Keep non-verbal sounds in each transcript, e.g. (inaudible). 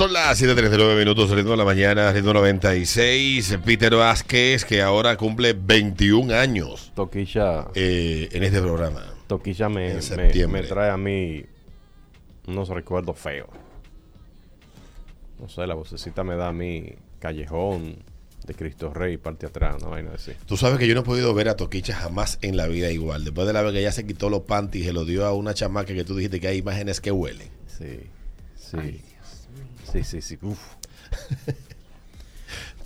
son las 7.39 minutos, ritmo de la mañana, ritmo 96. Peter Vázquez, que ahora cumple 21 años Toquilla, eh, en este programa. Toquilla me, me- me trae a mí unos recuerdos feos. No sé, la vocecita me da a mí Callejón de Cristo Rey, parte atrás, una vaina así. Tú sabes que yo no he podido ver a Toquicha jamás en la vida igual. Después de la vez que ella se quitó los panties y se lo dio a una chamaca que tú dijiste que hay imágenes que huelen. Sí, sí. Sí, sí, sí. Uf.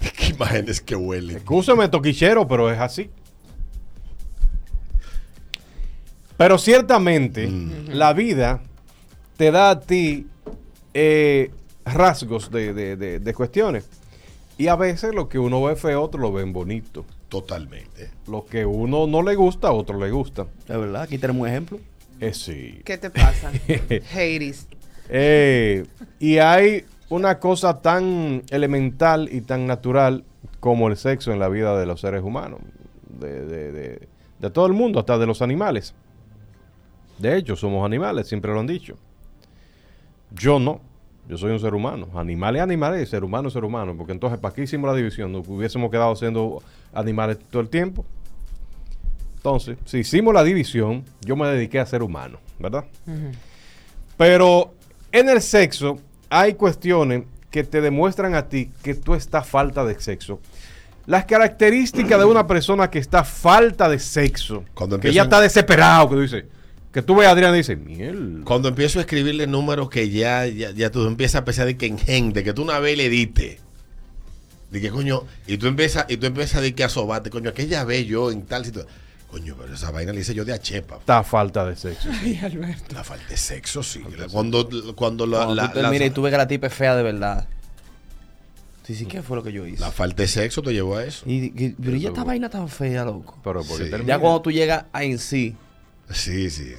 (laughs) ¿Qué imágenes que huelen? Excúseme, toquichero, pero es así. Pero ciertamente, la vida te da a ti eh, rasgos de, de- de- de cuestiones. Y a veces lo que uno ve feo, otro lo ven bonito. Totalmente. Lo que uno no le gusta, a otro le gusta. Es verdad, aquí tenemos un ejemplo. Eh, sí. ¿Qué te pasa? (laughs) Hades. Eh, y hay una cosa tan elemental y tan natural como el sexo en la vida de los seres humanos, de, de- de- de todo el mundo, hasta de los animales. De hecho, somos animales, siempre lo han dicho. Yo no, yo soy un ser humano. Animales, animales, ser humano, ser humano. Porque entonces, ¿para qué hicimos la división? ¿Nos hubiésemos quedado siendo animales todo el tiempo? Entonces, si hicimos la división, yo me dediqué a ser humano, ¿verdad? Pero en el sexo hay cuestiones que te demuestran a ti que tú estás falta de sexo. Las características de una (clears throat) persona que está falta de sexo, Cuando que empiezan- ya está desesperado, que tú dices, que tú ves a Adrián y dices, miel. Cuando empiezo a escribirle números que ya, ya, ya tú empiezas a pensar de que en gente, que tú una vez le diste. De que coño, y tú empiezas, y tú empiezas de que a sobarte, coño, aquella vez yo en tal situación. Coño, pero esa vaina le hice yo de a chepa. Está falta de sexo. Ay, Alberto. La falta de sexo, sí. Cuando, cuando la, Cuando la- tú te la- miras y tú ves que la tipa es fea de verdad. Sí, sí, ¿qué fue lo que yo hice? la falta de sexo te llevó a eso. Y, y- pero ya esta vaina tan fea, loco. Pero porque Sí. Ya cuando tú llegas a en sí. Sí, sí, sí.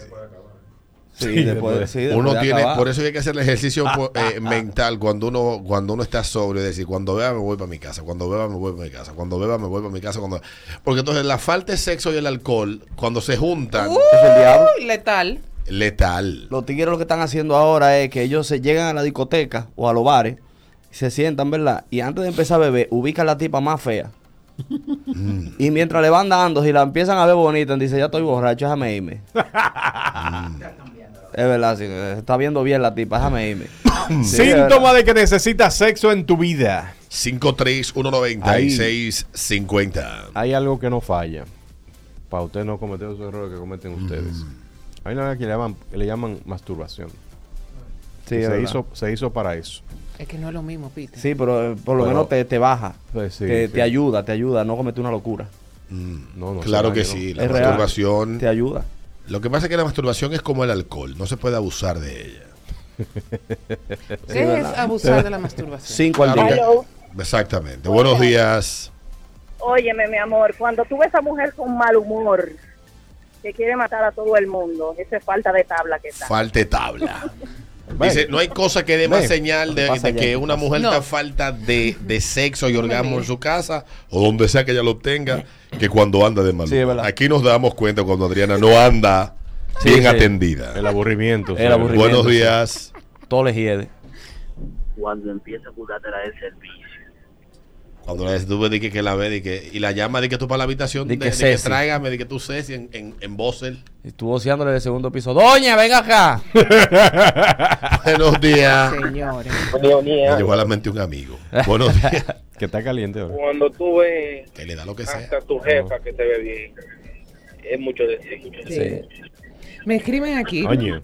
Sí, Sí, después, después- sí, Uno tiene, acabar. por eso hay que hacer el ejercicio po- eh, (laughs) mental cuando uno, cuando uno está sobrio, es decir, cuando beba me voy para mi casa, cuando beba me voy para mi casa, cuando beba me voy para mi casa, cuando porque entonces la falta de sexo y el alcohol, cuando se juntan, Es el diablo. Letal. letal. Los tigres lo que están haciendo ahora es que ellos se llegan a la discoteca o a los bares, se sientan, ¿verdad? Y antes de empezar a beber, ubican la tipa más fea. Mm. Y mientras le van dando, si la empiezan a ver bonita, dice, ya estoy borracho, déjame irme. (laughs) es verdad, sí, se está viendo bien la tipa, déjame irme. (coughs) Sí, Síntoma de que necesitas sexo en tu vida. 5319650. Hay algo que no falla. Para usted no cometer esos errores que cometen ustedes. Hay una que le llaman, que le llaman masturbación. Sí, es se, verdad. hizo, se hizo para eso. Es que no es lo mismo, Peter. Sí, pero eh, por lo Pero- menos te, te baja. Pues sí, te, sí. te ayuda, te ayuda a no cometer una locura. No, no, claro que sí, la Es real. masturbación. Te ayuda. Lo que pasa es que la masturbación es como el alcohol, no se puede abusar de ella. (laughs) ¿Qué es abusar de la masturbación? Cinco al día. Hello. Exactamente. Buenos días. Óyeme, mi amor, cuando tú ves a esa mujer con mal humor, que quiere matar a todo el mundo, eso es falta de tabla que está. Falta de tabla. (laughs) Dice, no hay cosa que dé más Ven. señal de, que ¿qué una mujer No. está falta de, de sexo y orgasmo en su casa o donde sea que ella lo obtenga que cuando anda de mal Sí. Aquí nos damos cuenta cuando Adriana no anda Sí, bien sí. atendida. El aburrimiento. El aburrimiento. Buenos sí. días. Todo le hiede. cuando empieza a curártela del servicio. Cuando la tú ves de que, la ve de que, y la llama de que tú para la habitación Di de, que de que tráigame, de que tú Ceci en, en, en Bosel. Estuvo voceándole del segundo piso. Doña, venga acá. (laughs) Buenos días. Señores. Me llegó a la mente un amigo. Buenos días. (laughs) Que está caliente ahora. Cuando tú ves Que le da lo que sea. hasta tu jefa que te ve bien, es mucho decir. Sí. Me escriben aquí. Coño.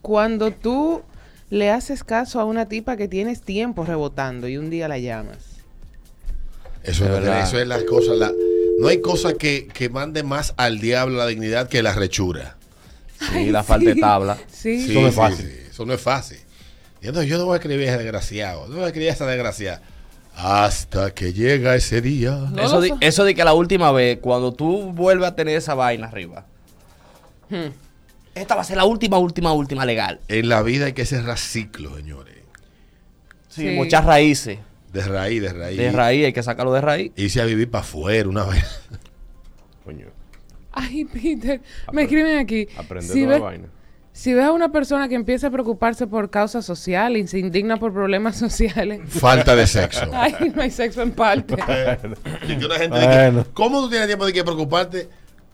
Cuando tú le haces caso a una tipa que tienes tiempo rebotando y un día la llamas. Eso, es, verdad. eso es la cosa. La, no hay cosa que, que mande más al diablo la dignidad que la rechura. Sí, la falta de tabla. Sí. Eso no es fácil. sí, eso no es fácil. Y entonces yo no voy a escribir a ese desgraciado. No voy a escribir a esa desgraciada. Hasta que llega ese día. No eso de que la última vez, cuando tú vuelves a tener esa vaina arriba, Hmm. esta va a ser la última, última, última legal. En la vida hay que cerrar ciclos, señores. Sí, Sí. muchas raíces. De raíz, de raíz. De raíz, hay que sacarlo de raíz. Irse a vivir para afuera una vez. Coño. Ay, Peter. Me escriben aquí. Aprender Si ves, vaina. Si ves a una persona que empieza a preocuparse por causas sociales y se indigna por problemas (laughs) sociales, Falta de sexo. (laughs) ay, no hay sexo en parte. (laughs) Y que una gente de que, Bueno. ¿Cómo tú tienes tiempo de que preocuparte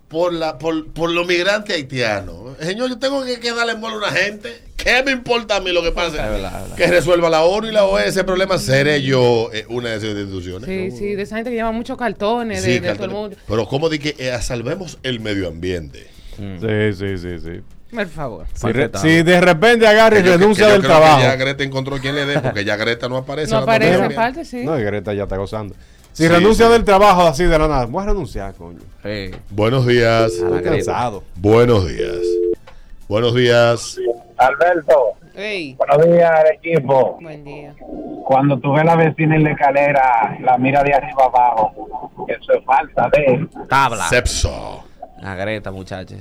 por la por, por los migrantes haitianos? Señor, yo tengo que, que darle bola a una gente. ¿Qué me importa a mí lo que pase? Es verdad, es verdad. Que resuelva la ONU y la OEA ese problema. Seré yo eh, una de esas instituciones. Sí, sí, de esa gente que lleva muchos cartones de, todo el mundo. Pero ¿cómo de que eh, salvemos el medio ambiente? Sí, sí, sí, sí. Por favor. Si, re- de si de repente agarra y Que renuncia que del trabajo. ya Greta encontró quien le dé, porque ya Greta no aparece. No aparece tabla. en parte, sí. No, y Greta ya está gozando. Si Sí, renuncia sí. del trabajo así de la nada, voy a renunciar, coño. Sí. Buenos días. A la Estoy Greta. cansado. Buenos días. Buenos días. Alberto, buenos días, equipo. buen día. Cuando tú ves a la vecina en la escalera, la mira de arriba abajo. Eso es falta de. Tabla. Sepso. La Greta, muchachos.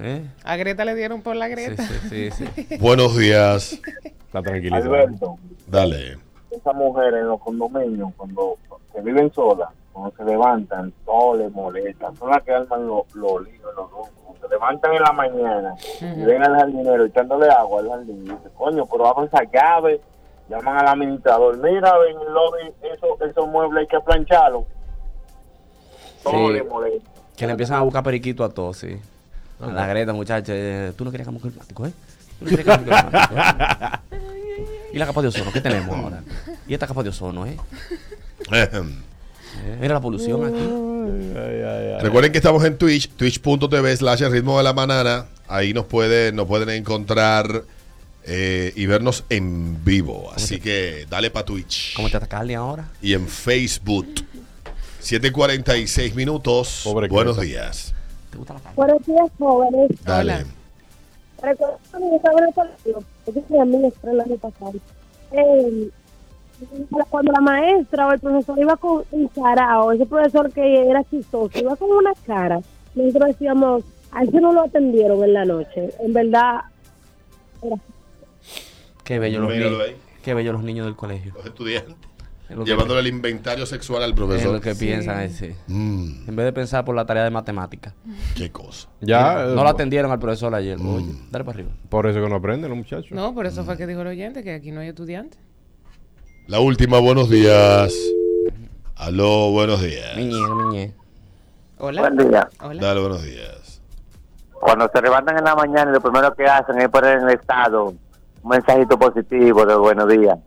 ¿Eh? A Greta le dieron por la Greta. sí, sí, sí. (laughs) Buenos días. Está tranquilizado. Alberto, Dale. esas mujeres en los condominios, cuando se viven solas, cuando se levantan, todo les molesta. Son las que arman los lo líos, los grupos. Se levantan en la mañana y ven al jardinero echándole agua al jardín. Y dicen, coño, pero abran esa llave. Llaman al administrador. Mira, ven el lobby, eso, esos muebles hay que plancharlos. Todo Sí. les molesta. Que le empiezan a buscar periquito a todos, sí. A la Greta, muchachos. Tú no querías cambio climático, ¿eh? Tú no querías cambio climático, ¿eh? (laughs) ¿Y la capa de ozono? ¿Qué tenemos ahora? ¿Y esta capa de ozono, eh? (laughs) Eh, Mira la polución aquí. Ay, ay, ay. Recuerden que estamos en Twitch, twitch.tv slash el ritmo de la manana. Ahí nos, puede, nos pueden encontrar eh, y vernos en vivo. Así que dale para Twitch. ¿Cómo te atacarle ahora? Y en Facebook. 7.46 minutos. Pobre Buenos días. ¿Te gusta la? Buenos días, jóvenes. Dale. Hola. Recuerdo cuando yo estaba en el colegio, yo fui a mí el año pasado. Eh, cuando la maestra o el profesor iba con un o ese profesor que era chistoso, iba con una cara, nosotros decíamos, a ese no lo atendieron en la noche. En verdad, era (laughs) Qué bello los niños. ahí. Qué bello los niños del colegio. Los estudiantes. Es que- Llevándole el inventario sexual al es profesor. lo que piensan, es, sí. Mm, En vez de pensar por la tarea de matemáticas. (laughs) qué cosa. Ya, no eh, la atendieron al profesor ayer. Mm. Oye, dale para arriba. por eso que no aprenden los muchachos. No, por eso fue que dijo el oyente que aquí no hay estudiantes. La última, buenos días. Aló, buenos días. Miñe, miñe. Hola. día. Hola. Dale, buenos días. Cuando se levantan en la mañana, lo primero que hacen es poner en el estado un mensajito positivo de buenos días.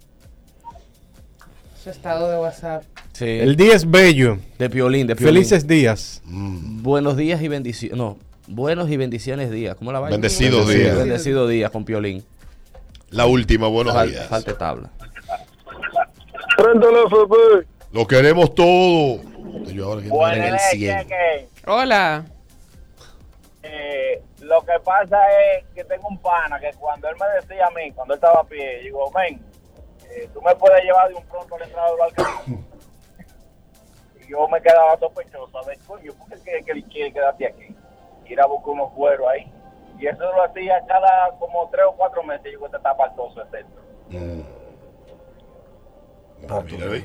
Su estado de WhatsApp. Sí. El día es bello. de Piolín, de Piolín. Felices días. Mm, Buenos días y bendiciones. No, buenos y bendiciones días. ¿Cómo la vaina? Bendecidos Bendecido- días. Bendecido días con Piolín. La última, buenos Fal- días. Falta tabla. Lo queremos todo. Yo ahora que estoy en el 100. Hola. Eh, lo que pasa es que tengo un pana que cuando él me decía a mí, cuando él estaba a pie, digo, ven, eh, tú me puedes llevar de un pronto a la entrada del (coughs) y yo me quedaba sospechoso, a ver, coño, ¿por qué él quiere que él quiere quedarte aquí? Ir a buscar unos cueros ahí. Y eso lo hacía cada como tres o cuatro meses, y yo te está apartoso ese centro. Mm. Ah, míralo ahí.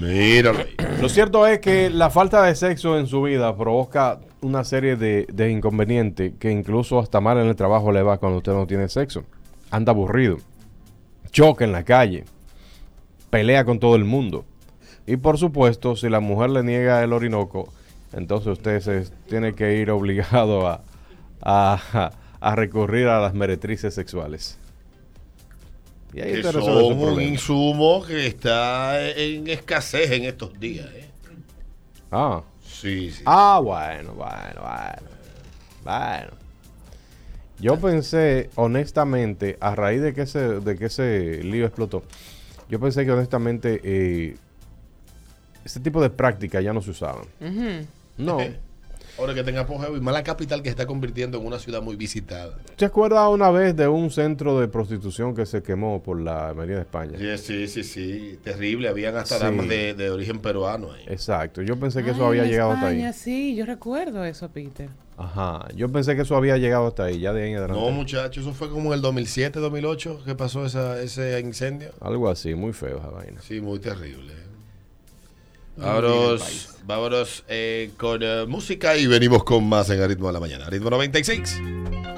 Míralo ahí. Lo cierto es que la falta de sexo en su vida provoca una serie de, de inconvenientes que incluso hasta mal en el trabajo le va cuando usted no tiene sexo. Anda aburrido. Choca en la calle. Pelea con todo el mundo. Y por supuesto, si la mujer le niega el orinoco, entonces usted se tiene que ir obligado a, a, a recurrir a las meretrices sexuales. Y ahí Que son un problema. insumo que está en escasez en estos días. ¿eh? Ah. Sí, sí. Ah, bueno, bueno, bueno. Bueno. Yo pensé, honestamente, a raíz de que ese, de que ese lío explotó, yo pensé que honestamente eh, ese tipo de prácticas ya no se usaban. No. (laughs) Ahora que tenga apogeo y más la capital que se está convirtiendo en una ciudad muy visitada. ¿Se acuerda una vez de un centro de prostitución que se quemó por la Avenida de España? Sí, sí, sí, sí. Terrible. Habían hasta Sí. damas de, de origen peruano ahí. Exacto. Yo pensé que eso había llegado hasta España, ahí. Sí, yo recuerdo eso, Peter. Ajá. Yo pensé que eso había llegado hasta ahí, ya de ahí en adelante. No, muchachos, eso fue como en el 2007, 2008 que pasó esa, ese incendio. Algo así, muy feo esa vaina. Sí, muy terrible. Vámonos, vámonos eh, con eh, música y venimos con más en el ritmo de la mañana. Ritmo 96.